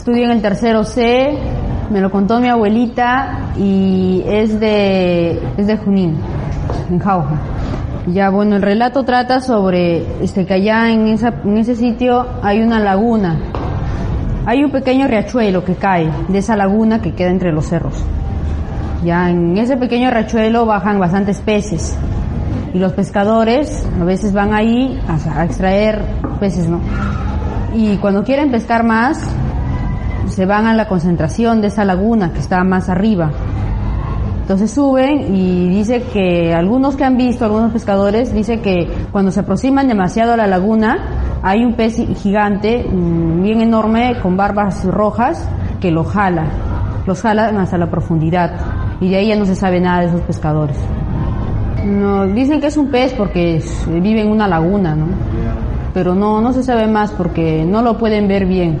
Estudio en el tercero C, me lo contó mi abuelita y es de, es de Junín, en Jauja. Ya bueno, el relato trata sobre este, que allá en, esa, en ese sitio hay una laguna. Hay un pequeño riachuelo que cae de esa laguna que queda entre los cerros. Ya en ese pequeño riachuelo bajan bastantes peces y los pescadores a veces van ahí a, a extraer peces, ¿no? Y cuando quieren pescar más, se van a la concentración de esa laguna que está más arriba. Entonces suben y dice que algunos que han visto, algunos pescadores, dice que cuando se aproximan demasiado a la laguna, hay un pez gigante, mm, bien enorme, con barbas rojas, que lo jala. Los jalan hasta la profundidad. Y de ahí ya no se sabe nada de esos pescadores. No, dicen que es un pez porque vive en una laguna, ¿no? Pero no, no se sabe más porque no lo pueden ver bien.